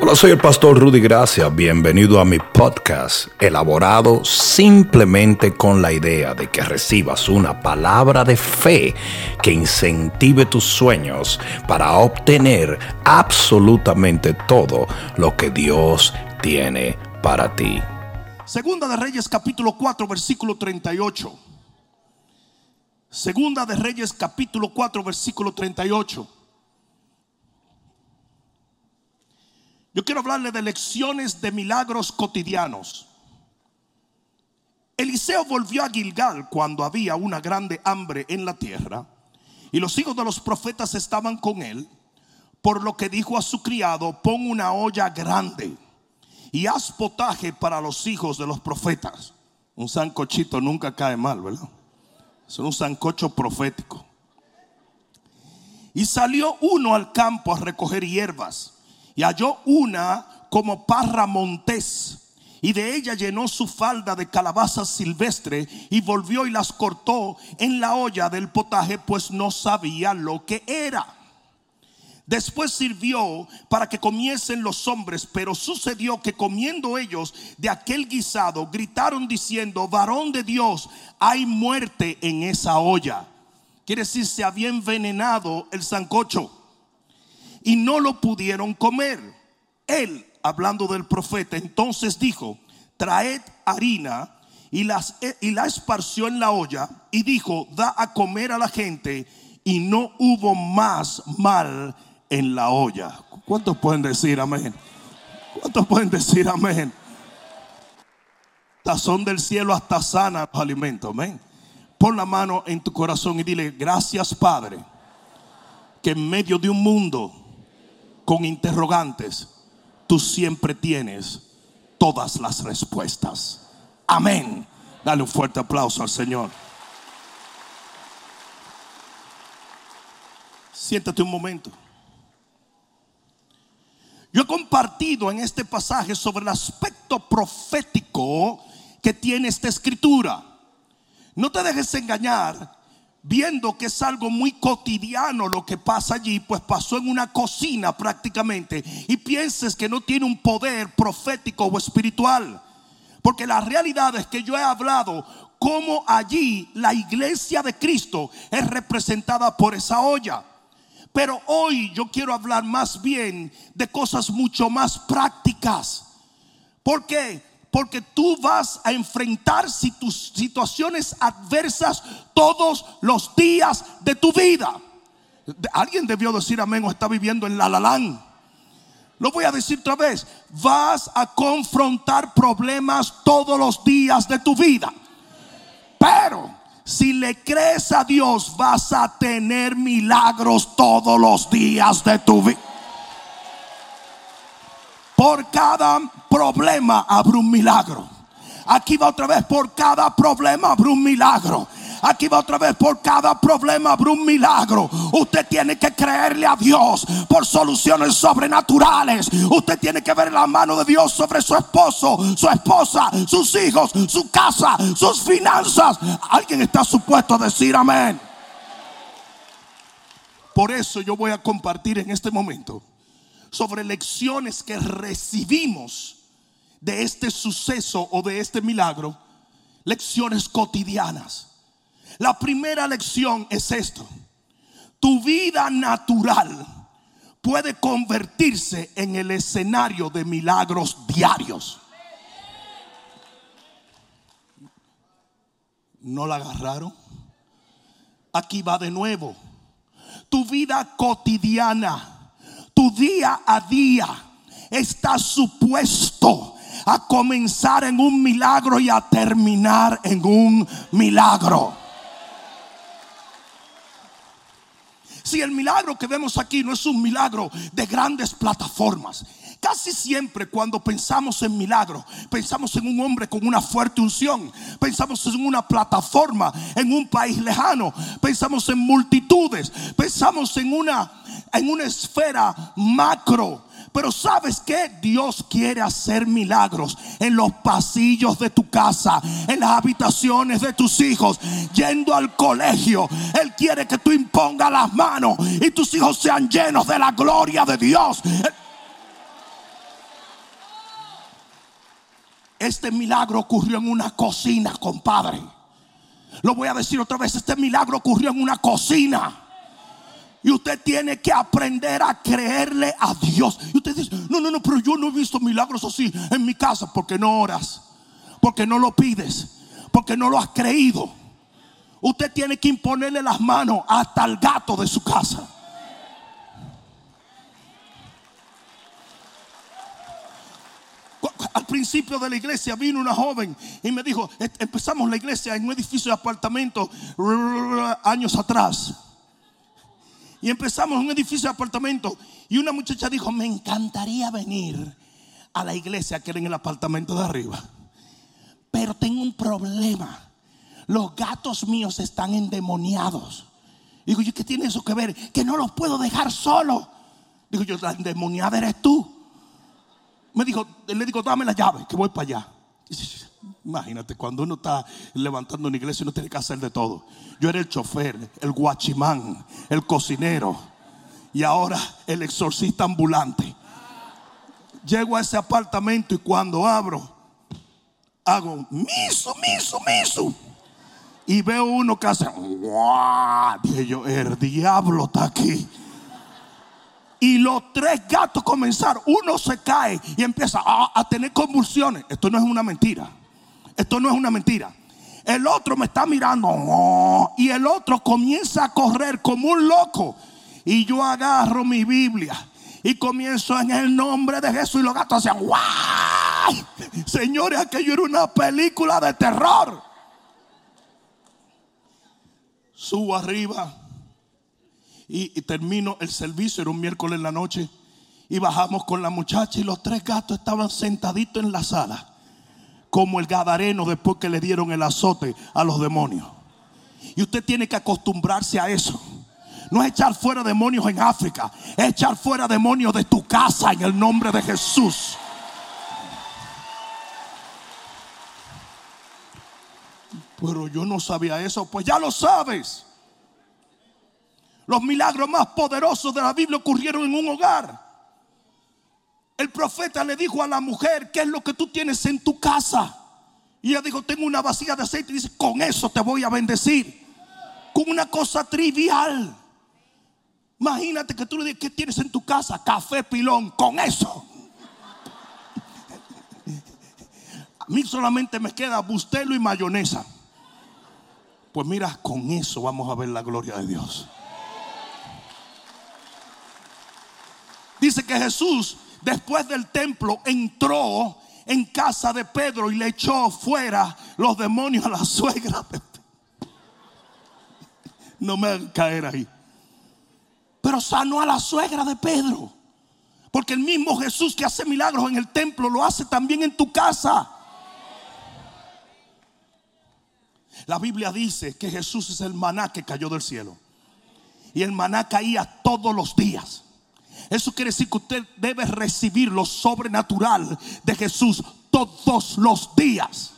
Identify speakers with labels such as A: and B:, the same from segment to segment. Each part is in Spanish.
A: Hola, soy el pastor Rudy Gracia. Bienvenido a mi podcast, elaborado simplemente con la idea de que recibas una palabra de fe que incentive tus sueños para obtener absolutamente todo lo que Dios tiene para ti.
B: Segunda de Reyes capítulo 4 versículo 38. Segunda de Reyes capítulo 4 versículo 38. Yo quiero hablarle de lecciones de milagros cotidianos. Eliseo volvió a Gilgal cuando había una grande hambre en la tierra y los hijos de los profetas estaban con él, por lo que dijo a su criado, pon una olla grande y haz potaje para los hijos de los profetas. Un sancochito nunca cae mal, ¿verdad? Es un sancocho profético. Y salió uno al campo a recoger hierbas y halló una como parra montés y de ella llenó su falda de calabazas silvestre y volvió y las cortó en la olla del potaje, pues no sabía lo que era. Después sirvió para que comiesen los hombres, pero sucedió que comiendo ellos de aquel guisado, gritaron diciendo, varón de Dios, hay muerte en esa olla. Quiere decir, se había envenenado el sancocho y no lo pudieron comer. Él, hablando del profeta, entonces dijo, traed harina y, las, y la esparció en la olla y dijo, da a comer a la gente y no hubo más mal en la olla. ¿Cuántos pueden decir amén? ¿Cuántos pueden decir amén? Tazón del cielo hasta sana los alimentos, amén. Pon la mano en tu corazón y dile, gracias Padre, que en medio de un mundo con interrogantes, tú siempre tienes todas las respuestas. Amén. Dale un fuerte aplauso al Señor. Siéntate un momento. Yo he compartido en este pasaje sobre el aspecto profético que tiene esta escritura. No te dejes engañar viendo que es algo muy cotidiano lo que pasa allí, pues pasó en una cocina prácticamente, y pienses que no tiene un poder profético o espiritual. Porque la realidad es que yo he hablado cómo allí la iglesia de Cristo es representada por esa olla. Pero hoy yo quiero hablar más bien de cosas mucho más prácticas. ¿Por qué? Porque tú vas a enfrentar situaciones adversas todos los días de tu vida. Alguien debió decir amén o está viviendo en la lalán. Lo voy a decir otra vez. Vas a confrontar problemas todos los días de tu vida. Pero si le crees a Dios, vas a tener milagros todos los días de tu vida. Por cada problema habrá un milagro. Aquí va otra vez, por cada problema habrá un milagro. Aquí va otra vez, por cada problema habrá un milagro. Usted tiene que creerle a Dios por soluciones sobrenaturales. Usted tiene que ver la mano de Dios sobre su esposo, su esposa, sus hijos, su casa, sus finanzas. Alguien está supuesto a decir amén. Por eso yo voy a compartir en este momento sobre lecciones que recibimos de este suceso o de este milagro, lecciones cotidianas. La primera lección es esto. Tu vida natural puede convertirse en el escenario de milagros diarios. ¿No la agarraron? Aquí va de nuevo. Tu vida cotidiana tu día a día está supuesto a comenzar en un milagro y a terminar en un milagro. Si el milagro que vemos aquí no es un milagro de grandes plataformas, Casi siempre cuando pensamos en milagro, pensamos en un hombre con una fuerte unción, pensamos en una plataforma, en un país lejano, pensamos en multitudes, pensamos en una en una esfera macro. Pero sabes que Dios quiere hacer milagros en los pasillos de tu casa, en las habitaciones de tus hijos, yendo al colegio. Él quiere que tú impongas las manos y tus hijos sean llenos de la gloria de Dios. Este milagro ocurrió en una cocina, compadre. Lo voy a decir otra vez, este milagro ocurrió en una cocina. Y usted tiene que aprender a creerle a Dios. Y usted dice, no, no, no, pero yo no he visto milagros así en mi casa porque no oras, porque no lo pides, porque no lo has creído. Usted tiene que imponerle las manos hasta el gato de su casa. Al principio de la iglesia vino una joven y me dijo, empezamos la iglesia en un edificio de apartamentos años atrás. Y empezamos en un edificio de apartamentos y una muchacha dijo, me encantaría venir a la iglesia que era en el apartamento de arriba. Pero tengo un problema. Los gatos míos están endemoniados. Digo, ¿y qué tiene eso que ver? Que no los puedo dejar solos. Digo, yo, la endemoniada eres tú. Me dijo, le digo, dame la llave, que voy para allá. Imagínate, cuando uno está levantando una iglesia, uno tiene que hacer de todo. Yo era el chofer, el guachimán, el cocinero y ahora el exorcista ambulante. Llego a ese apartamento y cuando abro, hago miso, miso, miso. Y veo uno que hace, Dije yo, el diablo está aquí. Y los tres gatos comenzaron. Uno se cae y empieza a, tener convulsiones. Esto no es una mentira. Esto no es una mentira. El otro me está mirando. y el otro comienza a correr como un loco. Y yo agarro mi Biblia. Y comienzo en el nombre de Jesús. Y los gatos hacían. ¡Guay! Señores, aquello era una película de terror. Subo arriba y, termino el servicio, era un miércoles en la noche, y bajamos con la muchacha y los tres gatos estaban sentaditos en la sala, como el gadareno después que le dieron el azote a los demonios. Y usted tiene que acostumbrarse a eso. No es echar fuera demonios en África, es echar fuera demonios de tu casa en el nombre de Jesús. Pero yo no sabía eso, pues ya lo sabes. Los milagros más poderosos de la Biblia ocurrieron en un hogar. El profeta le dijo a la mujer, ¿qué es lo que tú tienes en tu casa? Y ella dijo, tengo una vasija de aceite. Y dice, con eso te voy a bendecir. Con una cosa trivial. Imagínate que tú le dices, ¿qué tienes en tu casa? Café pilón, con eso. A mí solamente me queda bustelo y mayonesa. Pues mira, con eso vamos a ver la gloria de Dios. Dice que Jesús después del templo entró en casa de Pedro y le echó fuera los demonios a la suegra. No me caer ahí. Pero sanó a la suegra de Pedro. Porque el mismo Jesús que hace milagros en el templo lo hace también en tu casa. La Biblia dice que Jesús es el maná que cayó del cielo. Y el maná caía todos los días. Eso quiere decir que usted debe recibir lo sobrenatural de Jesús todos los días.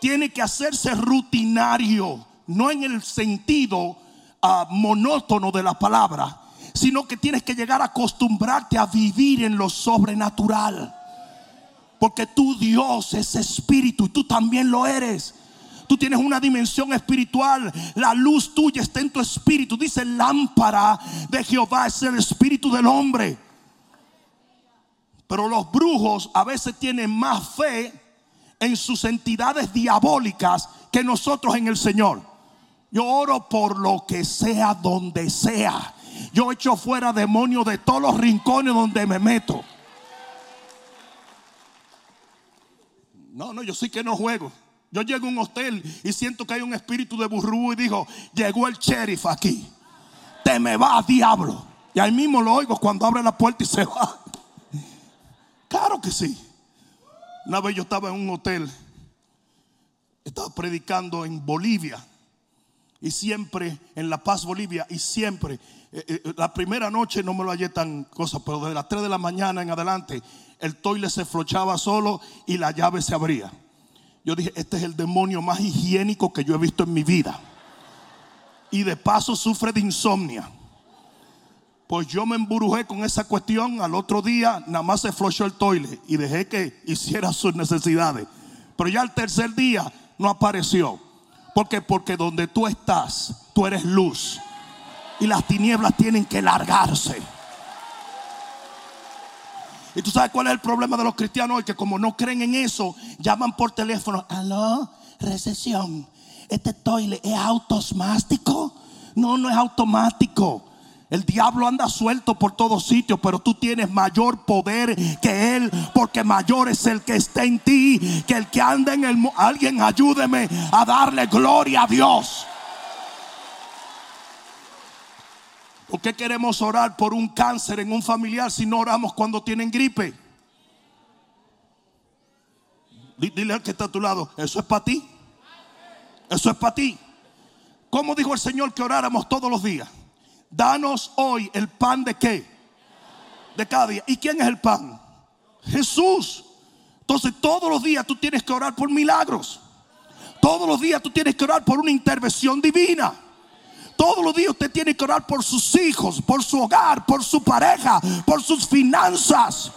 B: Tiene que hacerse rutinario, no en el sentido ah, monótono de la palabra, sino que tienes que llegar a acostumbrarte a vivir en lo sobrenatural. Porque tu Dios es espíritu y tú también lo eres. Tú tienes una dimensión espiritual. La luz tuya está en tu espíritu. Dice lámpara de Jehová es el espíritu del hombre. Pero los brujos a veces tienen más fe en sus entidades diabólicas que nosotros en el Señor. Yo oro por lo que sea donde sea. Yo echo fuera demonios de todos los rincones donde me meto. No, no, yo sí que no juego. Yo llego a un hotel y siento que hay un espíritu de burrú y dijo, llegó el sheriff aquí. Te me va, diablo. Y ahí mismo lo oigo cuando abre la puerta y se va. Claro que sí. Una vez yo estaba en un hotel, estaba predicando en Bolivia y siempre en La Paz, Bolivia, y siempre, eh, eh, la primera noche no me lo hallé tan cosa, pero de las 3 de la mañana en adelante, el toile se flochaba solo y la llave se abría. Yo dije, este es el demonio más higiénico que yo he visto en mi vida. Y de paso sufre de insomnia. Pues yo me emburujé con esa cuestión. Al otro día nada más se flochó el toile y dejé que hiciera sus necesidades. Pero ya el tercer día no apareció. ¿Por qué? Porque donde tú estás, tú eres luz. Y las tinieblas tienen que largarse. Y tú sabes cuál es el problema de los cristianos hoy, que como no creen en eso, llaman por teléfono, aló, recesión. Este toile es automático. No, no es automático. El diablo anda suelto por todos sitios, pero tú tienes mayor poder que él, porque mayor es el que está en ti que el que anda en el. Alguien ayúdeme a darle gloria a Dios. ¿Por qué queremos orar por un cáncer en un familiar si no oramos cuando tienen gripe? Dile al que está a tu lado, eso es para ti. Eso es para ti. ¿Cómo dijo el Señor que oráramos todos los días? Danos hoy el pan de qué? De cada día. ¿Y quién es el pan? Jesús. Entonces todos los días tú tienes que orar por milagros. Todos los días tú tienes que orar por una intervención divina. Todos los días usted tiene que orar por sus hijos, por su hogar, por su pareja, por sus finanzas,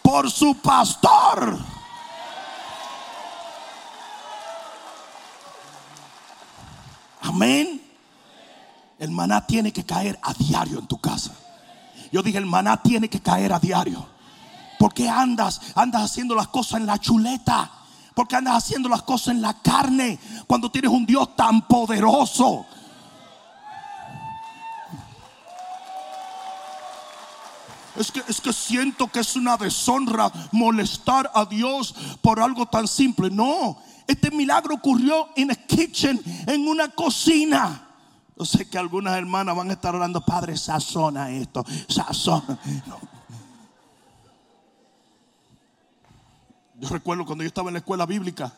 B: por su pastor. Amén. El maná tiene que caer a diario en tu casa. Yo dije, el maná tiene que caer a diario. Porque andas, andas haciendo las cosas en la chuleta. Porque andas haciendo las cosas en la carne. Cuando tienes un Dios tan poderoso. Es que, es que siento que es una deshonra molestar a Dios por algo tan simple. No, este milagro ocurrió en a kitchen, en una cocina. Yo sé que algunas hermanas van a estar orando, Padre, sazona esto, sazona. Yo recuerdo cuando yo estaba en la escuela bíblica,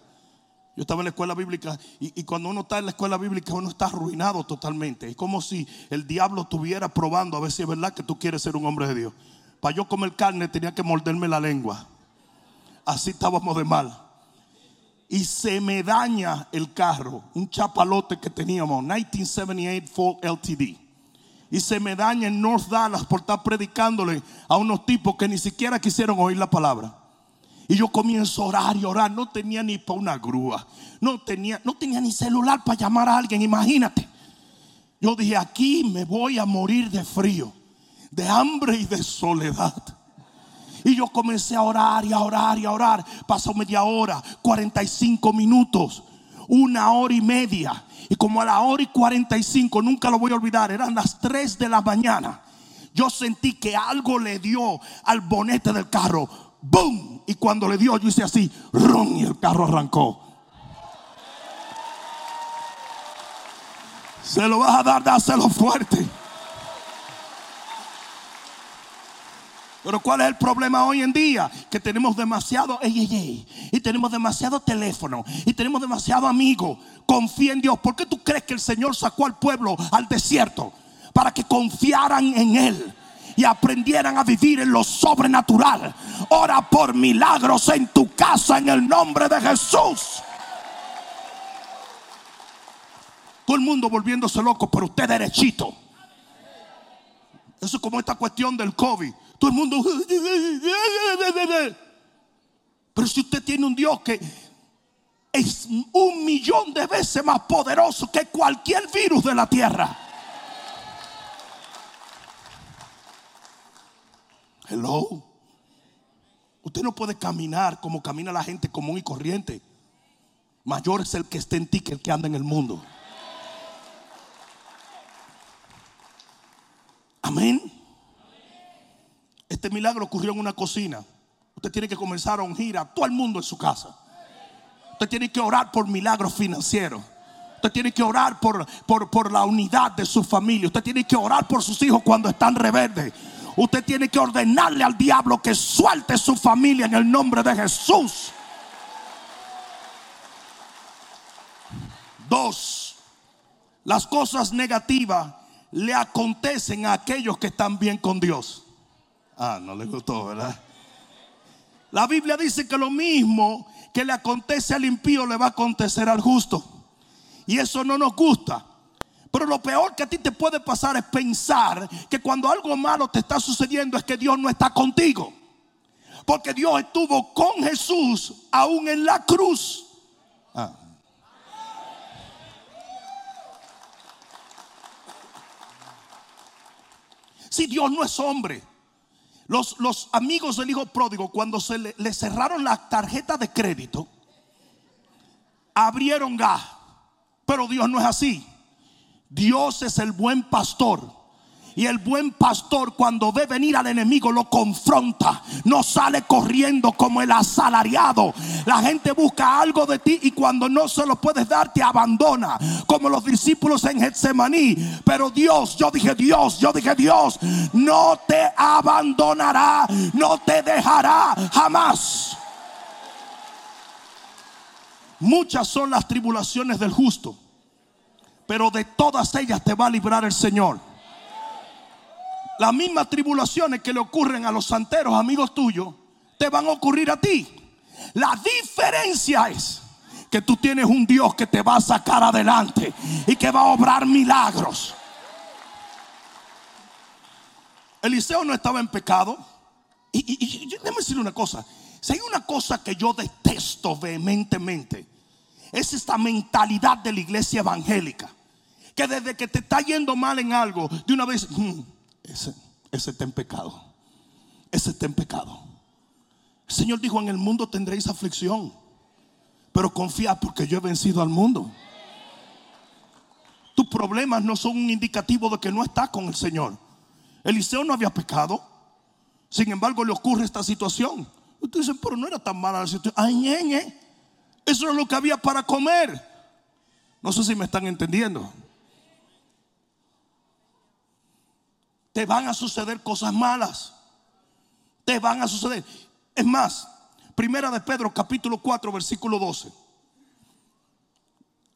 B: yo estaba en la escuela bíblica y, cuando uno está en la escuela bíblica uno está arruinado totalmente. Es como si el diablo estuviera probando a ver si es verdad que tú quieres ser un hombre de Dios. Para yo comer carne tenía que morderme la lengua. Así estábamos de mal y se me daña el carro, un chapalote que teníamos, 1978 Ford LTD. Y se me daña en North Dallas por estar predicándole a unos tipos que ni siquiera quisieron oír la palabra. Y yo comienzo a orar y orar. No tenía ni para una grúa. No tenía, no tenía ni celular para llamar a alguien. Imagínate. Yo dije, aquí me voy a morir de frío, de hambre y de soledad. Y yo comencé a orar y a orar y a orar. Pasó media hora, 45 minutos, una hora y media. Y como a la hora y 45, nunca lo voy a olvidar, eran las 3 de la mañana. Yo sentí que algo le dio al bonete del carro. ¡Boom! Y cuando le dio, yo hice así, ¡rum! Y el carro arrancó. Se lo vas a dar, dáselo fuerte. Pero ¿cuál es el problema hoy en día? Que tenemos demasiado ey, y tenemos demasiado teléfono y tenemos demasiado amigo. Confía en Dios. ¿Por qué tú crees que el Señor sacó al pueblo al desierto? Para que confiaran en Él y aprendieran a vivir en lo sobrenatural. Ora por milagros en tu casa en el nombre de Jesús. Todo el mundo volviéndose loco, pero usted derechito. Eso es como esta cuestión del COVID. Todo el mundo. Pero si usted tiene un Dios que es un millón de veces más poderoso que cualquier virus de la tierra. Hello. Usted no puede caminar como camina la gente común y corriente. Mayor es el que está en ti que el que anda en el mundo. Amén. Este milagro ocurrió en una cocina. Usted tiene que comenzar a ungir a todo el mundo en su casa. Usted tiene que orar por milagros financieros. Usted tiene que orar por, por, por la unidad de su familia. Usted tiene que orar por sus hijos cuando están rebeldes. Usted tiene que ordenarle al diablo que suelte su familia en el nombre de Jesús. Dos, las cosas negativas le acontecen a aquellos que están bien con Dios. Ah, no le gustó, ¿verdad? La Biblia dice que lo mismo que le acontece al impío le va a acontecer al justo. Y eso no nos gusta. Pero lo peor que a ti te puede pasar es pensar que cuando algo malo te está sucediendo es que Dios no está contigo. Porque Dios estuvo con Jesús aún en la cruz. Ah. Si Dios no es hombre. Los, los amigos del hijo pródigo, cuando se le, le cerraron la tarjeta de crédito, abrieron gas. Pero Dios no es así. Dios es el buen pastor. Y el buen pastor cuando ve venir al enemigo lo confronta. No sale corriendo como el asalariado. La gente busca algo de ti y cuando no se lo puedes dar te abandona. Como los discípulos en Getsemaní. Pero Dios, yo dije Dios, yo dije Dios, no te abandonará, no te dejará jamás. Muchas son las tribulaciones del justo, pero de todas ellas te va a librar el Señor. Las mismas tribulaciones que le ocurren a los santeros, amigos tuyos, te van a ocurrir a ti. La diferencia es que tú tienes un Dios que te va a sacar adelante y que va a obrar milagros. Eliseo no estaba en pecado. Y, y, déjame una cosa. Si hay una cosa que yo detesto vehementemente, es esta mentalidad de la iglesia evangélica. Que desde que te está yendo mal en algo, de una vez, mm, ese, está en pecado. Ese está en pecado. El Señor dijo, en el mundo tendréis aflicción. Pero confía porque yo he vencido al mundo. Tus problemas no son un indicativo de que no estás con el Señor. Eliseo no había pecado. Sin embargo, le ocurre esta situación. Ustedes dicen, pero no era tan mala la situación. Ay. Eso es lo que había para comer. No sé si me están entendiendo. Te van a suceder cosas malas. Te van a suceder. Es más, Primera de Pedro capítulo 4 versículo 12.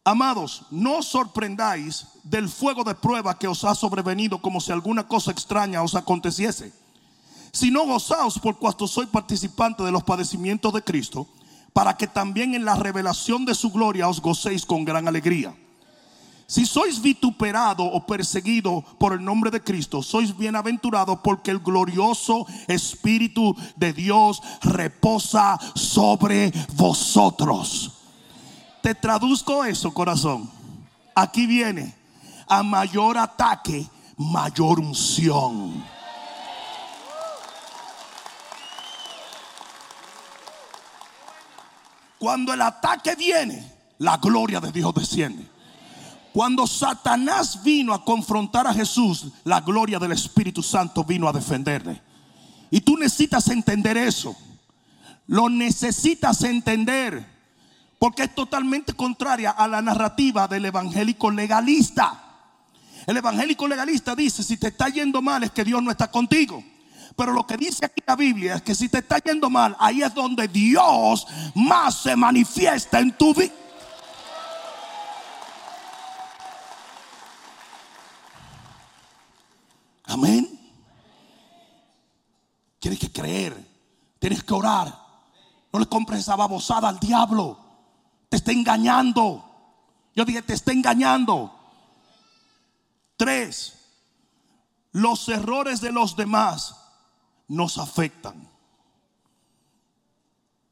B: Amados, no os sorprendáis del fuego de prueba que os ha sobrevenido como si alguna cosa extraña os aconteciese, sino gozaos por cuanto soy participante de los padecimientos de Cristo para que también en la revelación de su gloria os gocéis con gran alegría. Si sois vituperado o perseguido por el nombre de Cristo, sois bienaventurados porque el glorioso Espíritu de Dios reposa sobre vosotros. Te traduzco eso, corazón. Aquí viene, a mayor ataque, mayor unción. Cuando el ataque viene, la gloria de Dios desciende. Cuando Satanás vino a confrontar a Jesús, la gloria del Espíritu Santo vino a defenderle. Y tú necesitas entender eso. Lo necesitas entender. Porque es totalmente contraria a la narrativa del evangélico legalista. El evangélico legalista dice, si te está yendo mal es que Dios no está contigo. Pero lo que dice aquí la Biblia es que si te está yendo mal, ahí es donde Dios más se manifiesta en tu vida. Amén. Tienes que creer, tienes que orar. No le compres esa babosada al diablo. Te está engañando. Yo dije, te está engañando. Tres, los errores de los demás nos afectan.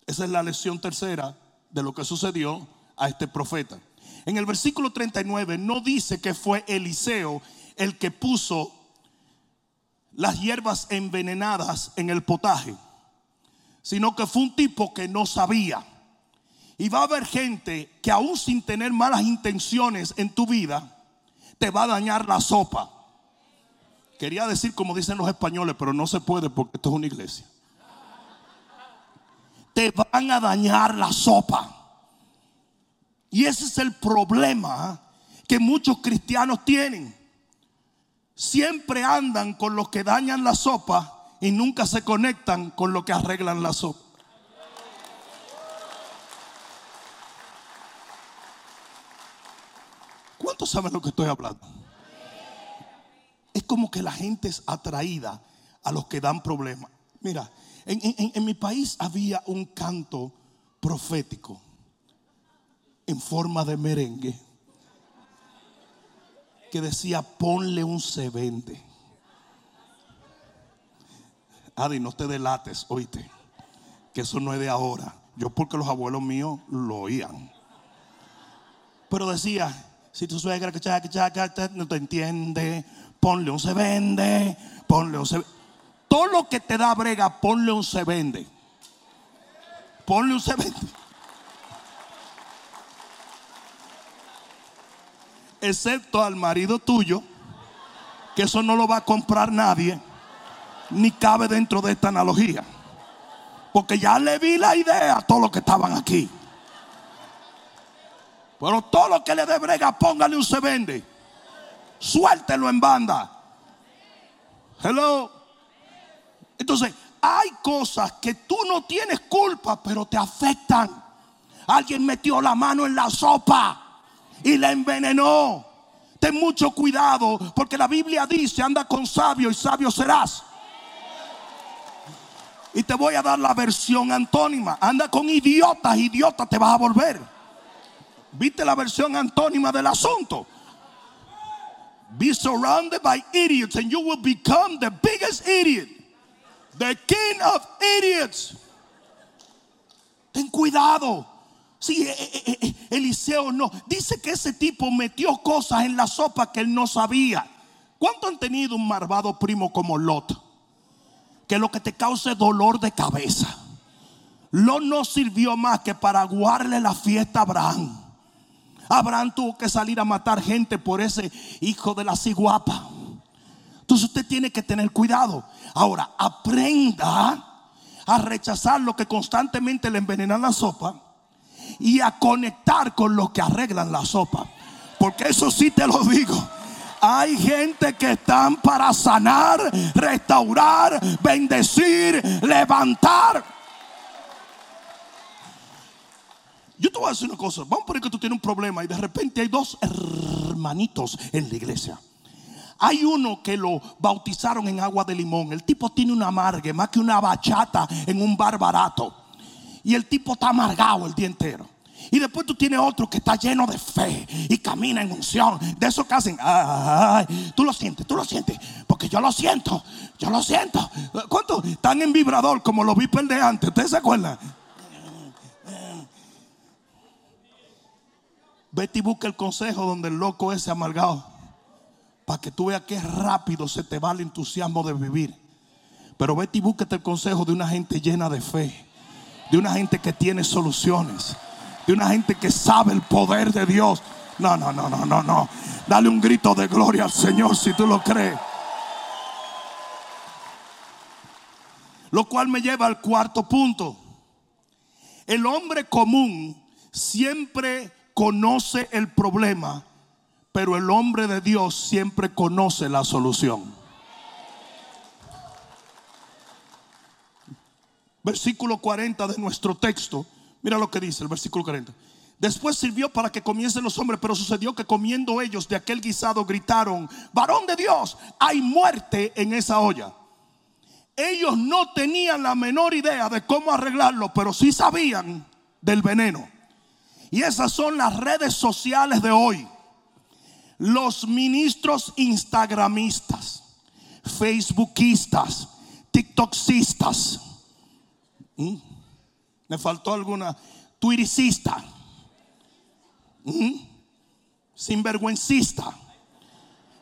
B: Esa es la lección tercera de lo que sucedió a este profeta. En el versículo 39 no dice que fue Eliseo el que puso las hierbas envenenadas en el potaje, sino que fue un tipo que no sabía. Y va a haber gente que aún sin tener malas intenciones en tu vida, te va a dañar la sopa. Quería decir como dicen los españoles, pero no se puede porque esto es una iglesia. Te van a dañar la sopa. Y ese es el problema que muchos cristianos tienen. Siempre andan con los que dañan la sopa y nunca se conectan con los que arreglan la sopa. ¿Cuántos saben lo que estoy hablando? es como que la gente es atraída a los que dan problemas. Mira, en, mi país había un canto profético en forma de merengue decía, ponle un se vende. Adi, no te delates, oíste, que eso no es de ahora. Yo porque los abuelos míos lo oían. Pero decía, si tu suegra que chaca, chaca, no te entiende, ponle un se vende, ponle un se Todo lo que te da brega, ponle un se vende. Ponle un se vende. Excepto al marido tuyo, que eso no lo va a comprar nadie, ni cabe dentro de esta analogía. Porque ya le vi la idea a todos los que estaban aquí. Pero todo lo que le dé brega, póngale un se vende. Suéltelo en banda. Hello. Entonces, hay cosas que tú no tienes culpa, pero te afectan. Alguien metió la mano en la sopa y la envenenó. Ten mucho cuidado, porque la Biblia dice: anda con sabio y sabio serás. Y te voy a dar la versión antónima. Anda con idiotas, idiota te vas a volver. ¿Viste la versión antónima del asunto? Be surrounded by idiots and you will become the biggest idiot. The king of idiots. Ten cuidado. Sí, eh, eh, eh, Eliseo no. Dice que ese tipo metió cosas en la sopa que él no sabía. ¿Cuánto han tenido un malvado primo como Lot? Que lo que te cause dolor de cabeza. Lot no sirvió más que para aguarle la fiesta a Abraham. Abraham tuvo que salir a matar gente por ese hijo de la ciguapa. Entonces usted tiene que tener cuidado. Ahora, aprenda a rechazar lo que constantemente le envenenan la sopa y a conectar con lo que arreglan la sopa. Porque eso sí te lo digo. Hay gente que están para sanar, restaurar, bendecir, levantar. Yo te voy a decir una cosa. Vamos a poner que tú tienes un problema y de repente hay dos hermanitos en la iglesia. Hay uno que lo bautizaron en agua de limón. El tipo tiene una amargue, más que una bachata en un bar barato. Y el tipo está amargado el día entero. Y después tú tienes otro que está lleno de fe y camina en unción. De eso que hacen, ay, tú lo sientes, tú lo sientes. Porque yo lo siento, yo lo siento. ¿Cuántos están en vibrador como los vipers de antes? ¿Ustedes se acuerdan? Vete y busca el consejo donde el loco ese amargado. Para que tú veas qué rápido se te va el entusiasmo de vivir. Pero vete y búsquete el consejo de una gente llena de fe. De una gente que tiene soluciones. De una gente que sabe el poder de Dios. No, no, no, no, no, no. Dale un grito de gloria al Señor si tú lo crees. Lo cual me lleva al cuarto punto. El hombre común siempre conoce el problema, pero el hombre de Dios siempre conoce la solución. Versículo 40 de nuestro texto. Mira lo que dice el versículo 40. Después sirvió para que comiesen los hombres, pero sucedió que comiendo ellos de aquel guisado gritaron, varón de Dios, hay muerte en esa olla. Ellos no tenían la menor idea de cómo arreglarlo, pero sí sabían del veneno. Y esas son las redes sociales de hoy. Los ministros instagramistas, facebookistas, tiktoksistas. ¿Mm? Me faltó alguna twitterista. ¿Mm? Sinvergüencista.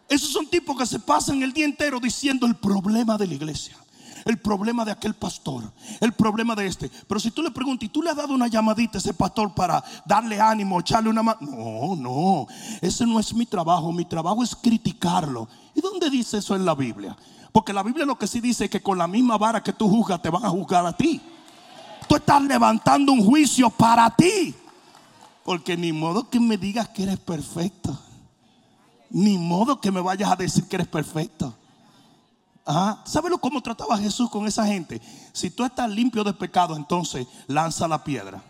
B: Esos son tipos que se pasan el día entero diciendo el problema de la iglesia el problema de aquel pastor, el problema de este. Pero si tú le preguntas, ¿y tú le has dado una llamadita a ese pastor para darle ánimo, echarle una mano? No, no, ese no es mi trabajo. Mi trabajo es criticarlo. ¿Y dónde dice eso en la Biblia? Porque la Biblia lo que sí dice es que con la misma vara que tú juzgas te van a juzgar a ti. Tú estás levantando un juicio para ti. Porque ni modo que me digas que eres perfecto. Ni modo que me vayas a decir que eres perfecto. ¿Sabes cómo trataba Jesús con esa gente? Si tú estás limpio de pecado, entonces lanza la piedra.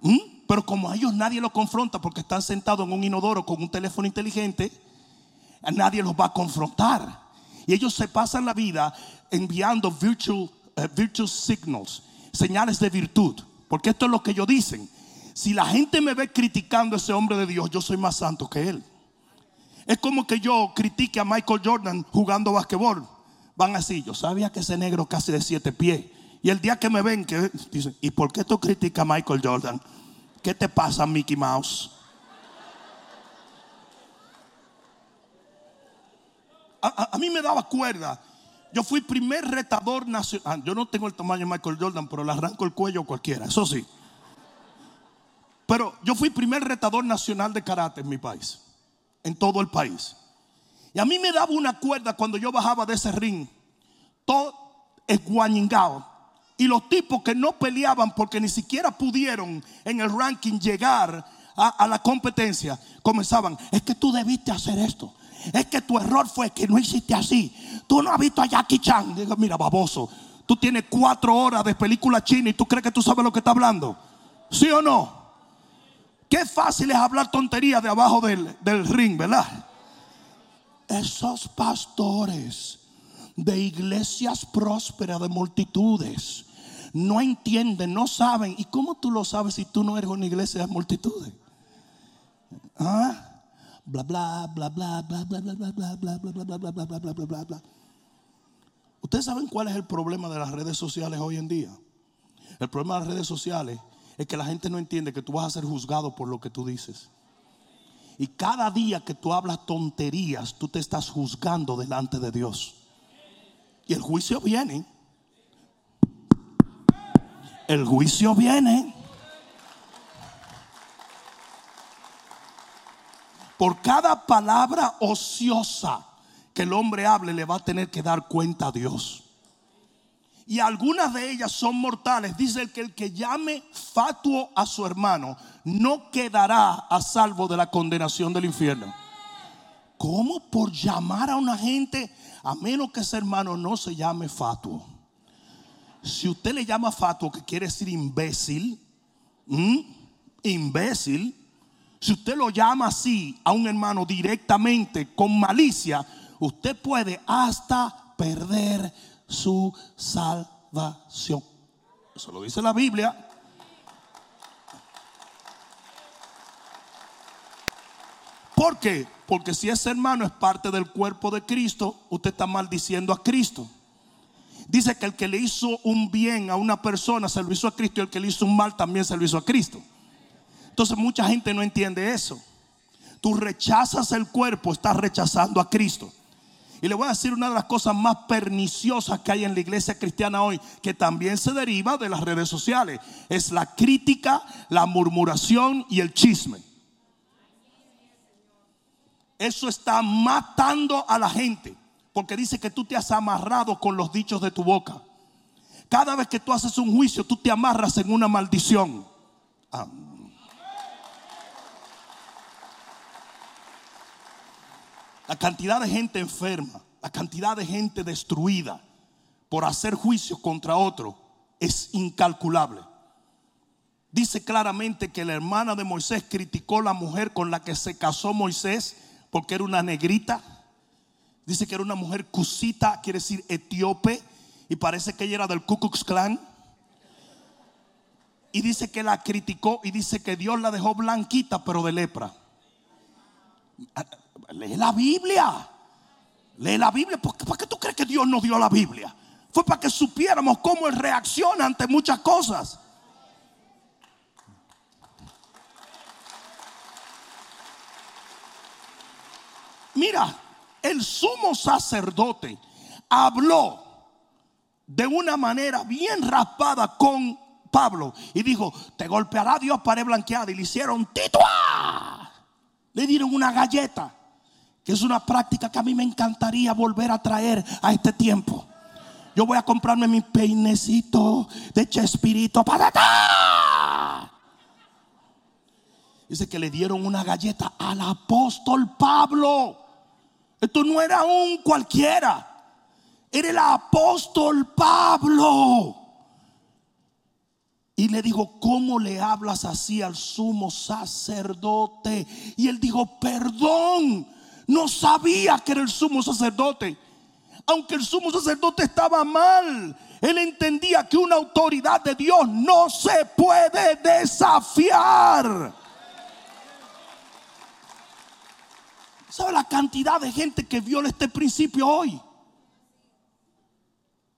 B: ¿Mm? Pero como a ellos nadie los confronta porque están sentados en un inodoro con un teléfono inteligente, nadie los va a confrontar. Y ellos se pasan la vida enviando virtual, eh, virtual signals, señales de virtud. Porque esto es lo que ellos dicen. Si la gente me ve criticando a ese hombre de Dios, yo soy más santo que él. Es como que yo critique a Michael Jordan jugando basquetbol. Van así, yo sabía que ese negro casi de siete pies. Y el día que me ven, que dicen, ¿y por qué tú criticas a Michael Jordan? ¿Qué te pasa, Mickey Mouse? A, a mí me daba cuerda. Yo fui primer retador nacional. Yo no tengo el tamaño de Michael Jordan, pero le arranco el cuello a cualquiera, eso sí. Pero yo fui primer retador nacional de karate en mi país, en todo el país. Y a mí me daba una cuerda cuando yo bajaba de ese ring, todo esguañingado. Y los tipos que no peleaban porque ni siquiera pudieron en el ranking llegar a, a la competencia, comenzaban, es que tú debiste hacer esto. Es que tu error fue que no hiciste así. Tú no has visto a Jackie Chan. Digo, mira, baboso. Tú tienes cuatro horas de película china y tú crees que tú sabes lo que está hablando. ¿Sí o no? Qué fácil es hablar tonterías de abajo del, del ring, ¿verdad? Esos pastores de iglesias prósperas de multitudes no entienden, no saben. ¿Y cómo tú lo sabes si tú no eres una iglesia de multitudes? ¿Ah? Bla bla bla bla bla bla bla bla bla bla bla bla bla bla bla bla bla bla bla. Ustedes saben cuál es el problema de las redes sociales hoy en día. El problema de las redes sociales es que la gente no entiende que tú vas a ser juzgado por lo que tú dices. Y cada día que tú hablas tonterías, tú te estás juzgando delante de Dios. Y el juicio viene. El juicio viene. Por cada palabra ociosa que el hombre hable, le va a tener que dar cuenta a Dios. Y algunas de ellas son mortales. Dice que el que llame fatuo a su hermano no quedará a salvo de la condenación del infierno. ¿Cómo por llamar a una gente, a menos que ese hermano no se llame fatuo? Si usted le llama fatuo, que quiere decir imbécil, imbécil, si usted lo llama así a un hermano directamente con malicia, usted puede hasta perder su salvación. Eso lo dice la Biblia. ¿Por qué? Porque si ese hermano es parte del cuerpo de Cristo, usted está maldiciendo a Cristo. Dice que el que le hizo un bien a una persona se lo hizo a Cristo y el que le hizo un mal también se lo hizo a Cristo. Entonces mucha gente no entiende eso. Tú rechazas el cuerpo, estás rechazando a Cristo. Y le voy a decir una de las cosas más perniciosas que hay en la iglesia cristiana hoy, que también se deriva de las redes sociales. Es la crítica, la murmuración y el chisme. Eso está matando a la gente, porque dice que tú te has amarrado con los dichos de tu boca. Cada vez que tú haces un juicio, tú te amarras en una maldición. La cantidad de gente enferma, la cantidad de gente destruida por hacer juicio contra otro es incalculable. Dice claramente que la hermana de Moisés criticó la mujer con la que se casó Moisés porque era una negrita. Dice que era una mujer cusita, quiere decir etíope, y parece que ella era del Ku Klux Klan. Y dice que la criticó y dice que Dios la dejó blanquita, pero de lepra. Lee la Biblia. Lee la Biblia. ¿Por qué, tú crees que Dios nos dio la Biblia? Fue para que supiéramos cómo Él reacciona ante muchas cosas. Mira, el sumo sacerdote habló de una manera bien raspada con Pablo y dijo, te golpeará Dios para blanqueada. Y le hicieron titua. Le dieron una galleta que es una práctica que a mí me encantaría volver a traer a este tiempo. Yo voy a comprarme mi peinecito de Chespirito para Dice que le dieron una galleta al apóstol Pablo. Esto no era un cualquiera. Era el apóstol Pablo. Y le dijo, ¿cómo le hablas así al sumo sacerdote? Y él dijo, perdón no sabía que era el sumo sacerdote. Aunque el sumo sacerdote estaba mal, él entendía que una autoridad de Dios no se puede desafiar. ¿Sabe la cantidad de gente que viola este principio hoy?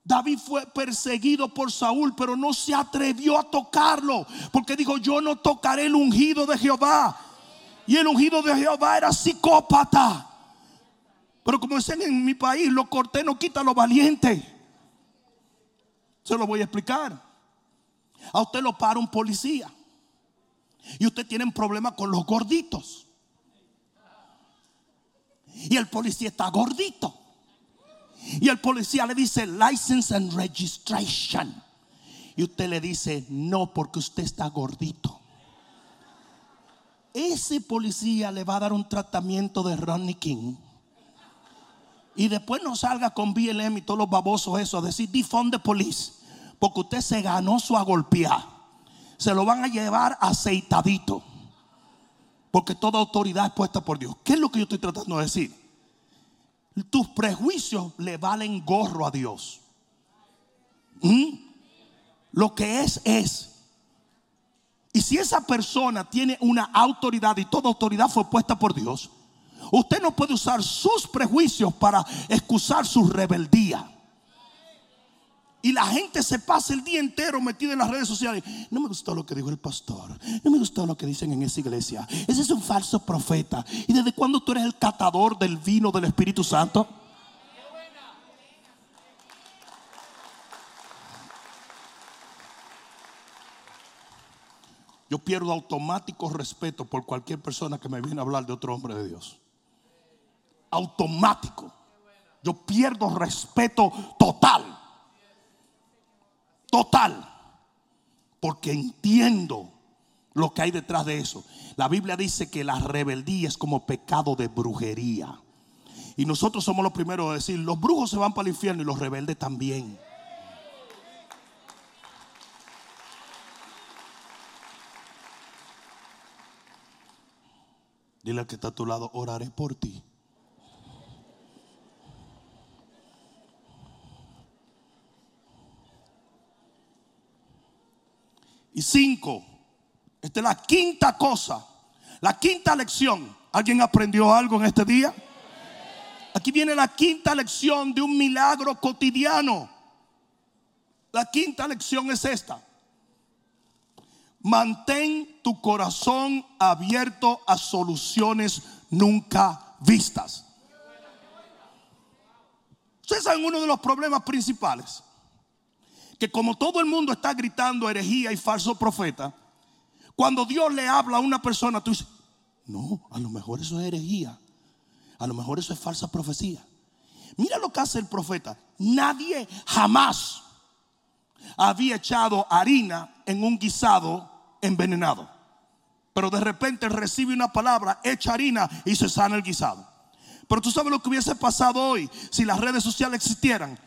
B: David fue perseguido por Saúl, pero no se atrevió a tocarlo, porque dijo, yo no tocaré el ungido de Jehová. Y el ungido de Jehová era psicópata. Pero como dicen en mi país, lo corté no quita lo valiente. Se lo voy a explicar. A usted lo para un policía. Y usted tiene un problema con los gorditos. Y el policía está gordito. Y el policía le dice license and registration. Y usted le dice no porque usted está gordito. Ese policía le va a dar un tratamiento de Ronnie King. Y después no salga con BLM y todos los babosos eso a decir defund the police. Porque usted se ganó su agolpear. Se lo van a llevar aceitadito. Porque toda autoridad es puesta por Dios. ¿Qué es lo que yo estoy tratando de decir? tus prejuicios le valen gorro a Dios. ¿Mm? Lo que es, es. Y si esa persona tiene una autoridad y toda autoridad fue puesta por Dios, usted no puede usar sus prejuicios para excusar su rebeldía. Y la gente se pasa el día entero metida en las redes sociales. No me gustó lo que dijo el pastor. No me gustó lo que dicen en esa iglesia. Ese es un falso profeta. ¿Y desde cuándo tú eres el catador del vino del Espíritu Santo? Yo pierdo automático respeto por cualquier persona que me viene a hablar de otro hombre de Dios. Automático. Yo pierdo respeto total total. Porque entiendo lo que hay detrás de eso. La Biblia dice que la rebeldía es como pecado de brujería. Y nosotros somos los primeros a decir, los brujos se van para el infierno y los rebeldes también. Dile al que está a tu lado, oraré por ti. Y cinco, esta es la quinta cosa, la quinta lección. ¿Alguien aprendió algo en este día? Aquí viene la quinta lección de un milagro cotidiano. La quinta lección es esta. Mantén tu corazón abierto a soluciones nunca vistas. Ustedes saben uno de los problemas principales que como todo el mundo está gritando herejía y falso profeta, cuando Dios le habla a una persona, tú dices, no, a lo mejor eso es herejía, a lo mejor eso es falsa profecía. Mira lo que hace el profeta. Nadie jamás había echado harina en un guisado envenenado. Pero de repente recibe una palabra, echa harina y se sana el guisado. Pero tú sabes lo que hubiese pasado hoy si las redes sociales existieran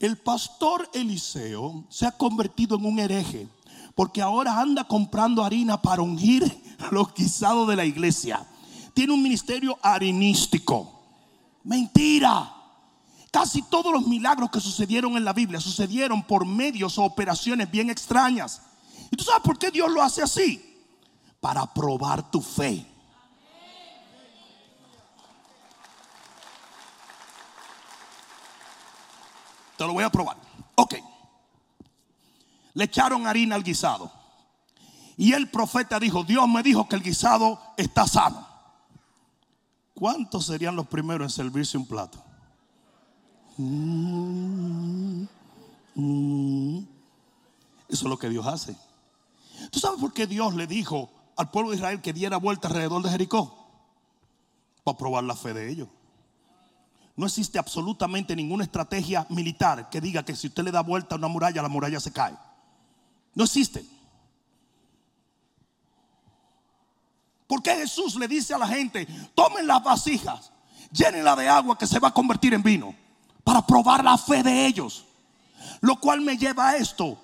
B: el pastor Eliseo se ha convertido en un hereje porque ahora anda comprando harina para ungir los guisados de la iglesia. Tiene un ministerio harinístico. Mentira. Casi todos los milagros que sucedieron en la Biblia sucedieron por medios o operaciones bien extrañas. ¿Y tú sabes por qué Dios lo hace así? Para probar tu fe. Te lo voy a probar. Ok. Le echaron harina al guisado. Y el profeta dijo, Dios me dijo que el guisado está sano. ¿Cuántos serían los primeros en servirse un plato? Mm, mm. Eso es lo que Dios hace. ¿Tú sabes por qué Dios le dijo al pueblo de Israel que diera vuelta alrededor de Jericó? Para probar la fe de ellos. No existe absolutamente ninguna estrategia militar que diga que si usted le da vuelta a una muralla, la muralla se cae. No existe. ¿Por qué Jesús le dice a la gente, tomen las vasijas, llénenla de agua que se va a convertir en vino, para probar la fe de ellos? Lo cual me lleva a esto.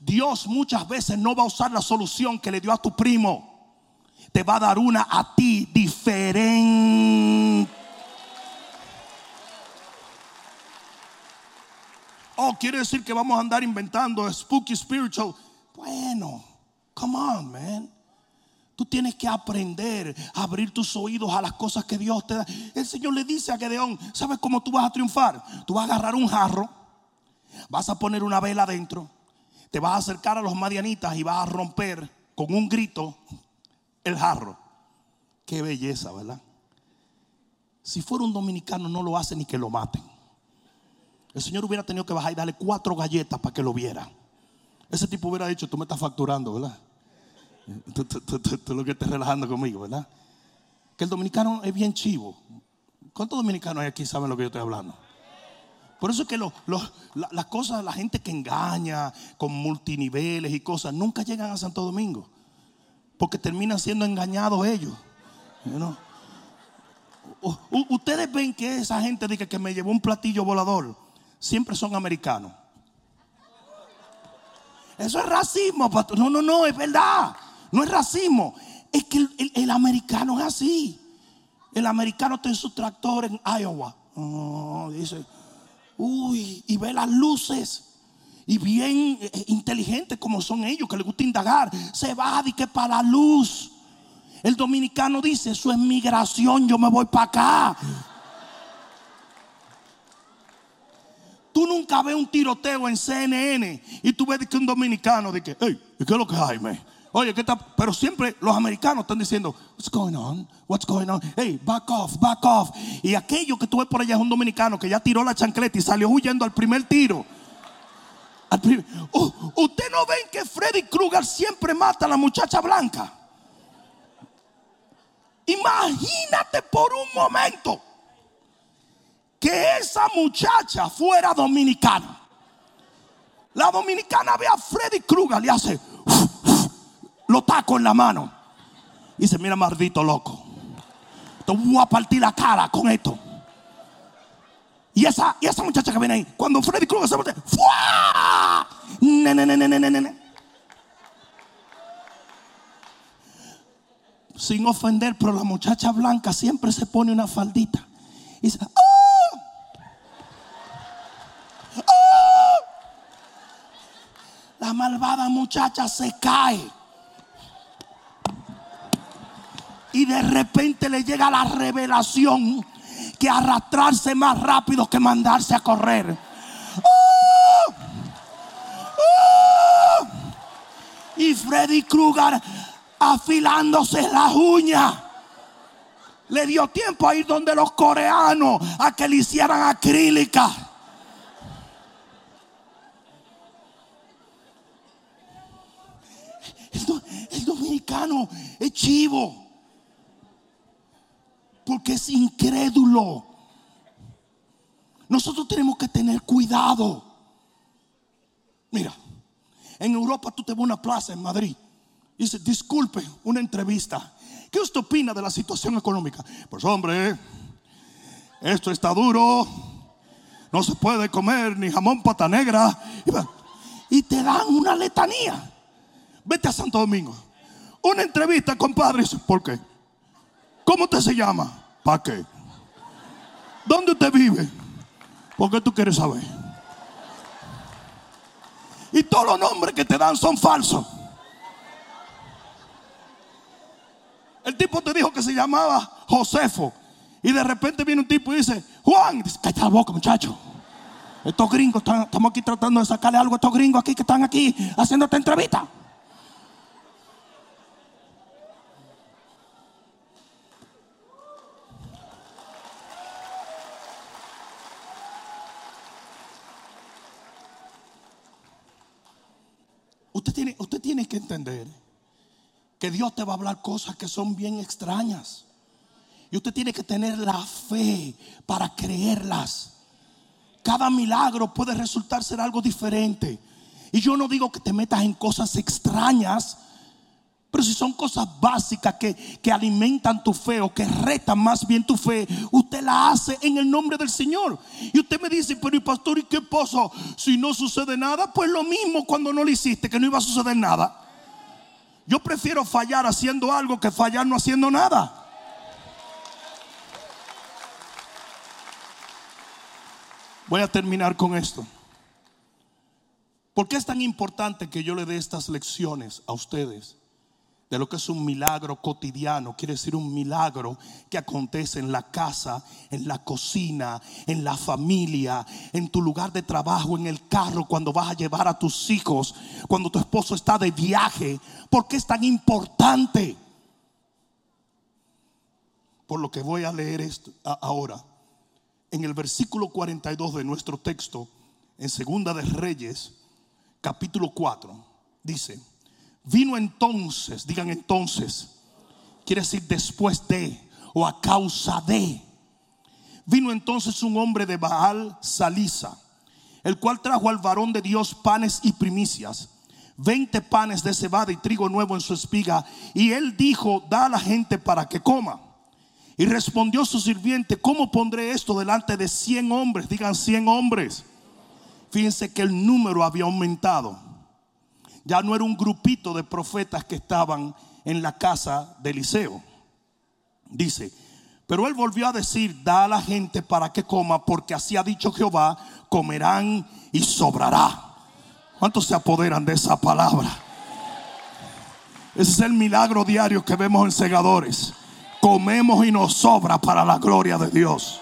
B: Dios muchas veces no va a usar la solución que le dio a tu primo. Te va a dar una a ti diferente. Oh, quiere decir que vamos a andar inventando spooky spiritual. Bueno, come on, man. Tú tienes que aprender a abrir tus oídos a las cosas que Dios te da. El Señor le dice a Gedeón, ¿sabes cómo tú vas a triunfar? Tú vas a agarrar un jarro, vas a poner una vela adentro, te vas a acercar a los madianitas y vas a romper con un grito el jarro. Qué belleza, ¿verdad? Si fuera un dominicano no lo hace ni que lo maten. El Señor hubiera tenido que bajar y darle cuatro galletas para que lo viera. Ese tipo hubiera dicho, tú me estás facturando, ¿verdad? Tú, lo que estás relajando conmigo, ¿verdad? Que el dominicano es bien chivo. ¿Cuántos dominicanos hay aquí saben lo que yo estoy hablando? Por eso es que las cosas, la gente que engaña con multiniveles y cosas, nunca llegan a Santo Domingo. Porque terminan siendo engañados ellos. Ustedes ven que esa gente dice que me llevó un platillo volador, siempre son americanos. Eso es racismo, No, no, no, es verdad. No es racismo. Es que el, americano es así. El americano tiene su tractor en Iowa. Oh, dice, uy, y ve las luces. Y bien eh, inteligente como son ellos, que les gusta indagar. Se va de que para la luz. El dominicano dice, eso es migración, yo me voy para acá. Tú nunca ves un tiroteo en CNN y tú ves que un dominicano dice, hey, ¿y qué es lo que hay, me? Oye, ¿qué está? Pero siempre los americanos están diciendo, what's going on? What's going on? Hey, back off, back off. Y aquello que tú ves por allá es un dominicano que ya tiró la chancleta y salió huyendo al primer tiro. Uh, Usted no ven que Freddy Krueger siempre mata a la muchacha blanca. Imagínate por un momento que esa muchacha fuera dominicana. La dominicana ve a Freddy Krueger y hace lo taco en la mano. Y dice, mira, maldito loco. Te voy a partir la cara con esto. Y esa, y esa muchacha que viene ahí, cuando Freddy Krueger se voltea, ¡fua! Sin ofender, pero la muchacha blanca siempre se pone una faldita. Y dice, ¡Oh! ¡Oh! La malvada muchacha se cae. Y de repente le llega la revelación que arrastrarse más rápido que mandarse a correr. ¡Oh! ¡Oh! Y Freddy Krueger afilándose las uñas. Le dio tiempo a ir donde los coreanos a que le hicieran acrílica. el dominicano es chivo porque es incrédulo. Nosotros tenemos que tener cuidado. Mira, en Europa tú te vas a una plaza en Madrid y dices, disculpe, una entrevista. ¿Qué usted opina de la situación económica? Pues hombre, esto está duro. No se puede comer ni jamón pata negra. Y te dan una letanía. Vete a Santo Domingo. Una entrevista, compadre. ¿Por qué? ¿Cómo usted se llama? ¿Para qué? ¿Dónde usted vive? ¿Por qué tú quieres saber? Y todos los nombres que te dan son falsos. El tipo te dijo que se llamaba Josefo. Y de repente viene un tipo y dice, Juan, dice, la boca, muchacho. Estos gringos, estamos aquí tratando de sacarle algo a estos gringos aquí que están aquí haciendo esta entrevista. Usted tiene, usted tiene que entender que Dios te va a hablar cosas que son bien extrañas. Y usted tiene que tener la fe para creerlas. Cada milagro puede resultar ser algo diferente. Y yo no digo que te metas en cosas extrañas pero si son cosas básicas que, que, alimentan tu fe o que retan más bien tu fe, usted la hace en el nombre del Señor. Y usted me dice, pero ¿y pastor, ¿y qué pasa? Si no sucede nada, pues lo mismo cuando no lo hiciste, que no iba a suceder nada. Yo prefiero fallar haciendo algo que fallar no haciendo nada. Voy a terminar con esto. ¿Por qué es tan importante que yo le dé estas lecciones a ustedes? De lo que es un milagro cotidiano. Quiere decir un milagro que acontece en la casa, en la cocina, en la familia, en tu lugar de trabajo, en el carro, cuando vas a llevar a tus hijos, cuando tu esposo está de viaje. ¿Por qué es tan importante? Por lo que voy a leer ahora. En el versículo 42 de nuestro texto, en Segunda de Reyes, capítulo 4, dice, Vino entonces, digan entonces, quiere decir después de o a causa de. Vino entonces un hombre de Baal Salisa, el cual trajo al varón de Dios panes y primicias, veinte panes de cebada y trigo nuevo en su espiga, y él dijo, da a la gente para que coma. Y respondió su sirviente, ¿cómo pondré esto delante de cien hombres? Digan cien hombres. Fíjense que el número había aumentado ya no era un grupito de profetas que estaban en la casa de Eliseo. Dice, pero él volvió a decir, da a la gente para que coma, porque así ha dicho Jehová, comerán y sobrará. ¿Cuántos se apoderan de esa palabra? Ese es el milagro diario que vemos en segadores. Comemos y nos sobra para la gloria de Dios.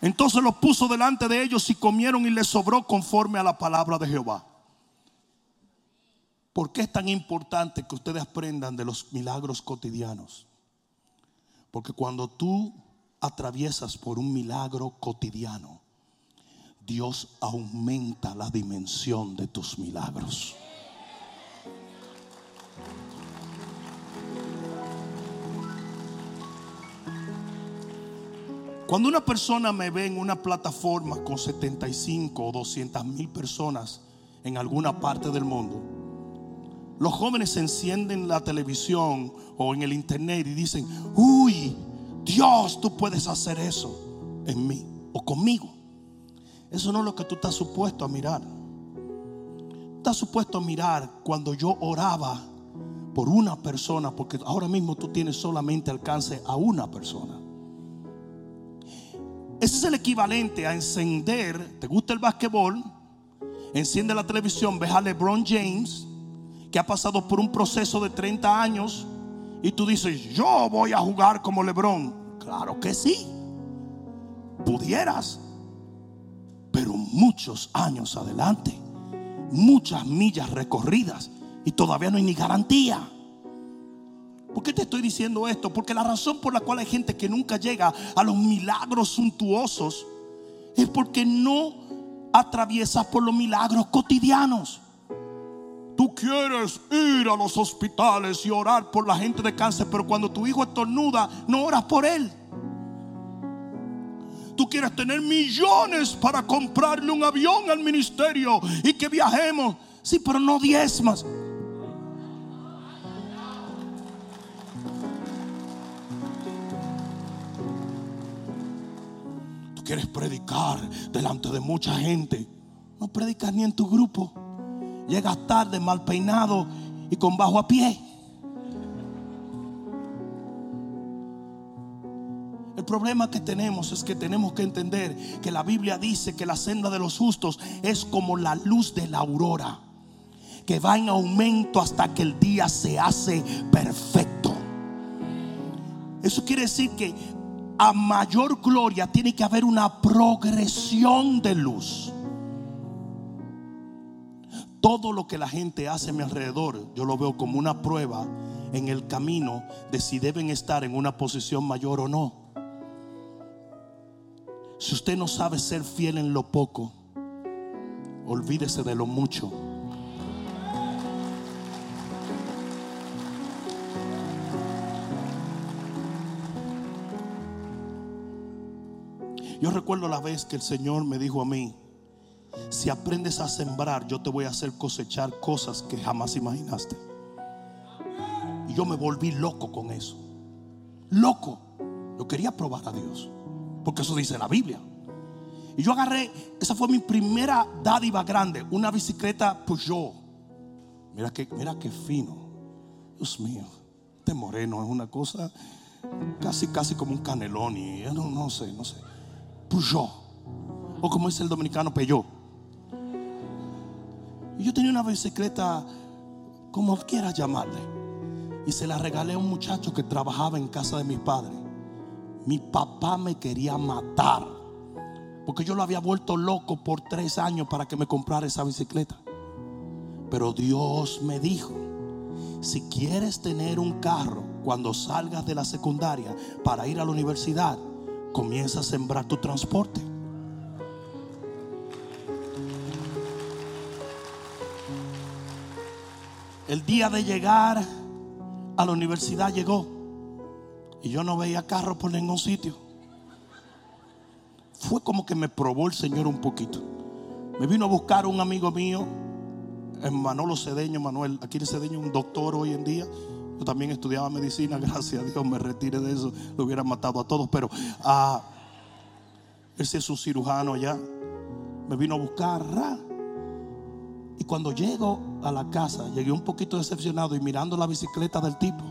B: Entonces los puso delante de ellos y comieron y les sobró conforme a la palabra de Jehová. ¿Por qué es tan importante que ustedes aprendan de los milagros cotidianos? Porque cuando tú atraviesas por un milagro cotidiano, Dios aumenta la dimensión de tus milagros. Cuando una persona me ve en una plataforma con 75 o 200 mil personas en alguna parte del mundo, los jóvenes encienden la televisión o en el internet y dicen, uy, Dios, tú puedes hacer eso en mí o conmigo. Eso no es lo que tú estás supuesto a mirar. Estás supuesto a mirar cuando yo oraba por una persona, porque ahora mismo tú tienes solamente alcance a una persona. Ese es el equivalente a encender, ¿te gusta el basquetbol? Enciende la televisión, ves a LeBron James que ha pasado por un proceso de 30 años y tú dices, yo voy a jugar como Lebrón. Claro que sí, pudieras, pero muchos años adelante, muchas millas recorridas y todavía no hay ni garantía. ¿Por qué te estoy diciendo esto? Porque la razón por la cual hay gente que nunca llega a los milagros suntuosos es porque no atraviesa por los milagros cotidianos. Tú quieres ir a los hospitales y orar por la gente de cáncer, pero cuando tu hijo estornuda, no oras por él. Tú quieres tener millones para comprarle un avión al ministerio y que viajemos. Sí, pero no diezmas. Tú quieres predicar delante de mucha gente. No predicas ni en tu grupo. Llegas tarde, mal peinado y con bajo a pie. El problema que tenemos es que tenemos que entender que la Biblia dice que la senda de los justos es como la luz de la aurora, que va en aumento hasta que el día se hace perfecto. Eso quiere decir que a mayor gloria tiene que haber una progresión de luz todo lo que la gente hace a mi alrededor, yo lo veo como una prueba en el camino de si deben estar en una posición mayor o no. Si usted no sabe ser fiel en lo poco, olvídese de lo mucho. Yo recuerdo la vez que el Señor me dijo a mí, si aprendes a sembrar, yo te voy a hacer cosechar cosas que jamás imaginaste. Y yo me volví loco con eso. Loco. Yo quería probar a Dios. Porque eso dice la Biblia. Y yo agarré, esa fue mi primera dádiva grande, una bicicleta Peugeot. Mira que, mira qué fino. Dios mío, este moreno es una cosa casi, casi como un canelón. Y no, no sé, no sé. Peugeot. O como dice el dominicano, Peugeot. Yo tenía una bicicleta, como quieras llamarle. y se la regalé a un muchacho que trabajaba en casa de mis padres. Mi papá me quería matar porque yo lo había vuelto loco por tres años para que me comprara esa bicicleta. Pero Dios me dijo, si quieres tener un carro cuando salgas de la secundaria para ir a la universidad, comienza a sembrar tu transporte. El día de llegar a la universidad llegó y yo no veía carro por ningún sitio. Fue como que me probó el Señor un poquito. Me vino a buscar un amigo mío, Manolo Cedeño, Manuel, aquí en Cedeño, un doctor hoy en día. Yo también estudiaba medicina, gracias a Dios me retire de eso, lo hubiera matado a todos, pero ah, ese es un cirujano allá. Me vino a buscar, y cuando llego a la casa, llegué un poquito decepcionado y mirando la bicicleta del tipo.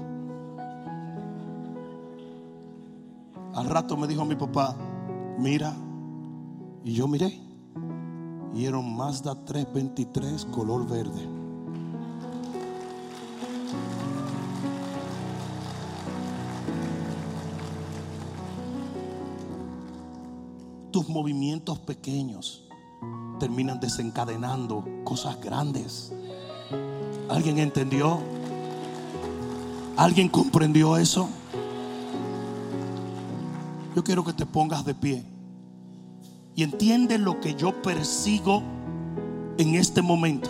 B: Al rato me dijo mi papá, mira, y yo miré, y era un Mazda 323 color verde. Tus movimientos pequeños terminan desencadenando cosas grandes. ¿Alguien entendió? ¿Alguien comprendió eso? Yo quiero que te pongas de pie y entiende lo que yo persigo en este momento.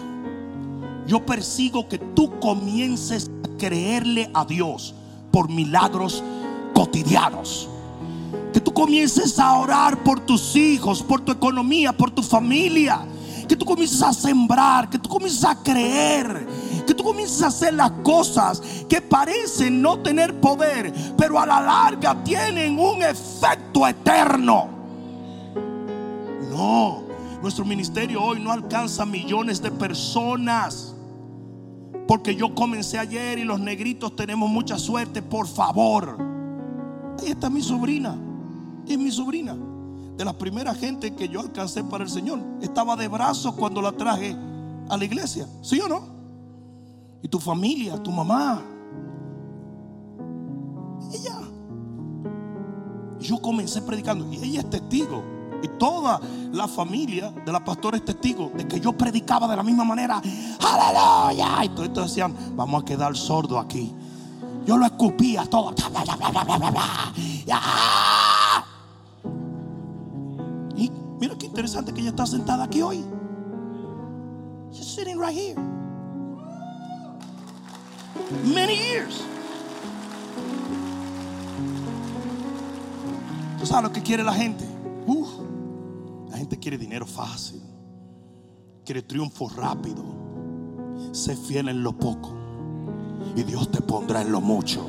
B: Yo persigo que tú comiences a creerle a Dios por milagros cotidianos. Que tú comiences a orar por tus hijos, por tu economía, por tu familia. Que tú comiences a sembrar, que tú comiences a creer, que tú comiences a hacer las cosas que parecen no tener poder, pero a la larga tienen un efecto eterno. No, nuestro ministerio hoy no alcanza millones de personas. Porque yo comencé ayer y los negritos tenemos mucha suerte, por favor. Ahí está mi sobrina es mi sobrina. De la primera gente que yo alcancé para el Señor. Estaba de brazos cuando la traje a la iglesia. ¿Sí o no? Y tu familia, tu mamá. Ella. Yo comencé predicando. Y ella es testigo. Y toda la familia de la pastora es testigo de que yo predicaba de la misma manera. Aleluya. Y todos decían, vamos a quedar sordos aquí. Yo lo escupía todo. Mira qué interesante que ella está sentada aquí hoy. She's sitting right here. Many years. ¿Tú sabes lo que quiere la gente? la gente quiere dinero fácil. Quiere triunfo rápido. Sé fiel en lo poco. Y Dios te pondrá en lo mucho.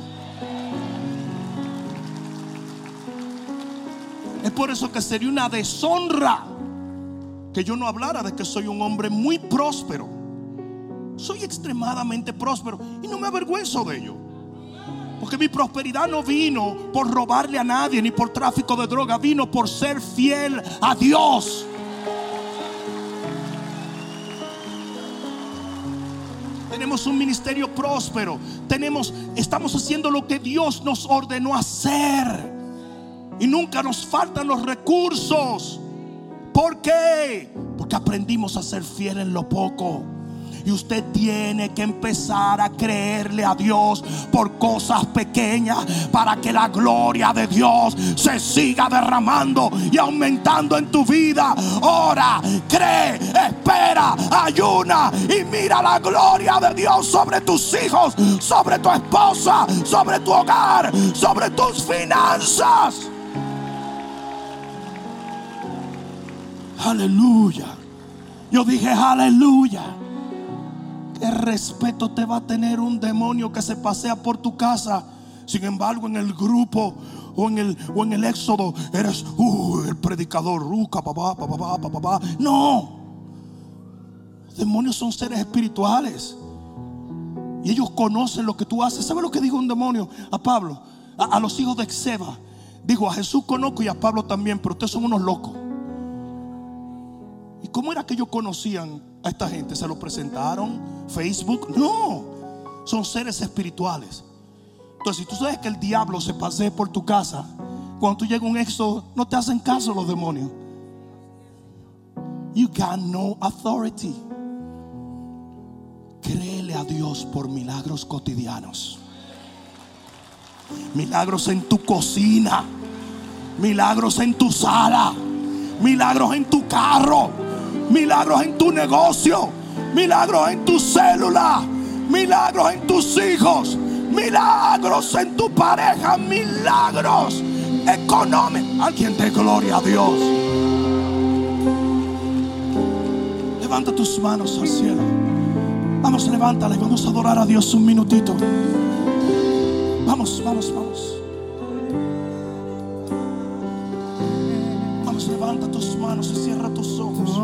B: Es por eso que sería una deshonra que yo no hablara de que soy un hombre muy próspero. Soy extremadamente próspero y no me avergüenzo de ello. Porque mi prosperidad no vino por robarle a nadie ni por tráfico de droga, vino por ser fiel a Dios. Tenemos un ministerio próspero. Tenemos estamos haciendo lo que Dios nos ordenó hacer. Y nunca nos faltan los recursos. ¿Por qué? Porque aprendimos a ser fieles en lo poco. Y usted tiene que empezar a creerle a Dios por cosas pequeñas para que la gloria de Dios se siga derramando y aumentando en tu vida. Ora, cree, espera, ayuna y mira la gloria de Dios sobre tus hijos, sobre tu esposa, sobre tu hogar, sobre tus finanzas. Aleluya. Yo dije, aleluya. ¿Qué respeto te va a tener un demonio que se pasea por tu casa? Sin embargo, en el grupo o en el, o en el éxodo eres el predicador. No. Demonios son seres espirituales. Y ellos conocen lo que tú haces. ¿Sabe lo que dijo un demonio a Pablo? A, los hijos de Exeba. Dijo, a Jesús conozco y a Pablo también, pero ustedes son unos locos. ¿Y cómo era que ellos conocían a esta gente? ¿Se lo presentaron? ¿Facebook? No. son seres espirituales. Entonces, si tú sabes que el diablo se pasee por tu casa, cuando tú llegas a un éxodo, no te hacen caso los demonios. You got no authority. Créele a Dios por milagros cotidianos. Milagros en tu cocina. Milagros en tu sala. Milagros en tu carro. Milagros en tu negocio. Milagros en tu célula. Milagros en tus hijos. Milagros en tu pareja. Milagros económicos. Alguien de gloria a Dios. Levanta tus manos al cielo. Vamos, levántala y vamos a adorar a Dios un minutito. Vamos, vamos, vamos. Levanta tus manos y cierra tus ojos.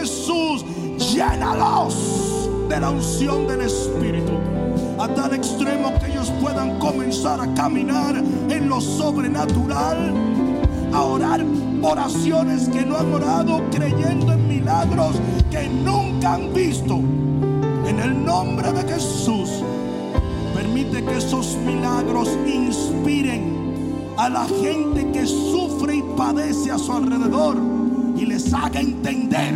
B: Jesús, llénalos de la unción del Espíritu. A tal extremo que ellos puedan comenzar a caminar en lo sobrenatural. A orar oraciones que no han orado creyendo en milagros que nunca han visto. En el nombre de Jesús, permite que esos milagros inspiren a la gente que sufre y padece a su alrededor y les haga entender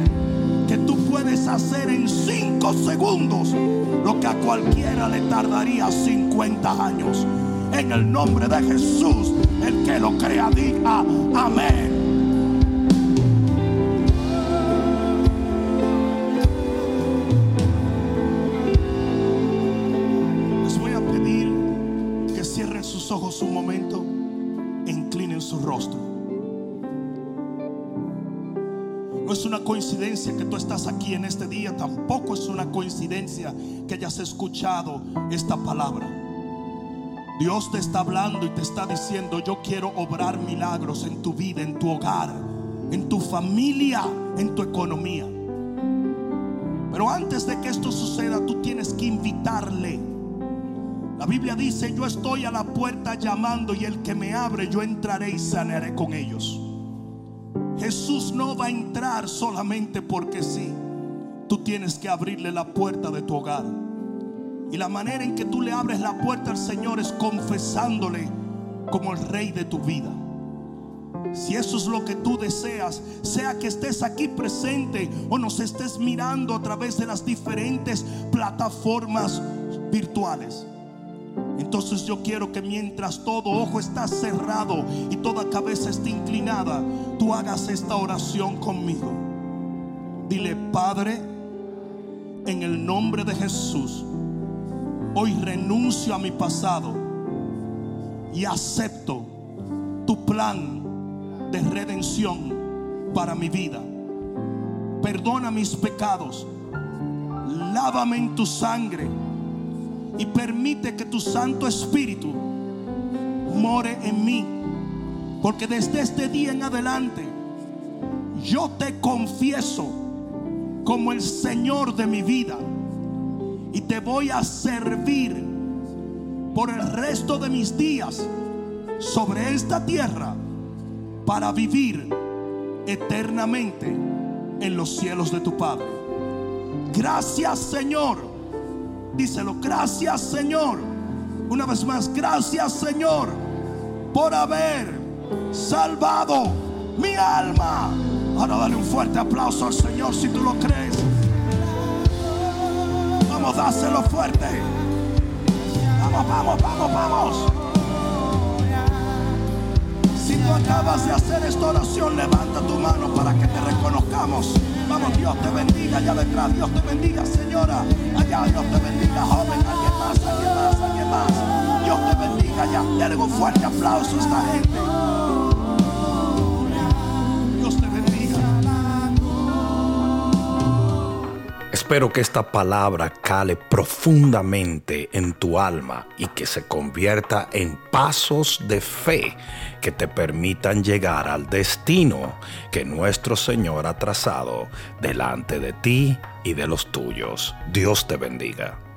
B: tú puedes hacer en cinco segundos lo que a cualquiera le tardaría 50 años. En el nombre de Jesús, el que lo crea diga amén. Una coincidencia que tú estás aquí en este día, tampoco es una coincidencia que hayas escuchado esta palabra. Dios te está hablando y te está diciendo, yo quiero obrar milagros en tu vida, en tu hogar, en tu familia, en tu economía. Pero antes de que esto suceda, tú tienes que invitarle. La Biblia dice, yo estoy a la puerta llamando y el que me abre, yo entraré y sanaré con ellos. Jesús no va a entrar solamente porque sí. Tú tienes que abrirle la puerta de tu hogar. Y la manera en que tú le abres la puerta al Señor es confesándole como el rey de tu vida. Si eso es lo que tú deseas, sea que estés aquí presente o nos estés mirando a través de las diferentes plataformas virtuales. Entonces yo quiero que mientras todo ojo está cerrado y toda cabeza está inclinada, tú hagas esta oración conmigo. Dile, Padre, en el nombre de Jesús, hoy renuncio a mi pasado y acepto tu plan de redención para mi vida. Perdona mis pecados, lávame en tu sangre y permite que tu Santo Espíritu more en mí. Porque desde este día en adelante yo te confieso como el Señor de mi vida y te voy a servir por el resto de mis días sobre esta tierra para vivir eternamente en los cielos de tu Padre. Gracias Señor. Díselo, gracias Señor. Una vez más, gracias Señor por haber salvado mi alma. Ahora dale un fuerte aplauso al Señor si tú lo crees. Vamos, dáselo fuerte. Vamos, vamos, vamos, vamos. Si tú acabas de hacer esta oración, levanta tu mano para que te reconozcamos. Vamos, Dios te bendiga allá detrás. Dios te bendiga, señora. Allá, Dios te bendiga, joven. Alguien más, alguien más, alguien más. Dios te bendiga allá. Dale un fuerte aplauso a esta gente. Dios te bendiga.
A: Espero que esta palabra cale profundamente en tu alma y que se convierta en pasos de fe que te permitan llegar al destino que nuestro Señor ha trazado delante de ti y de los tuyos. Dios te bendiga.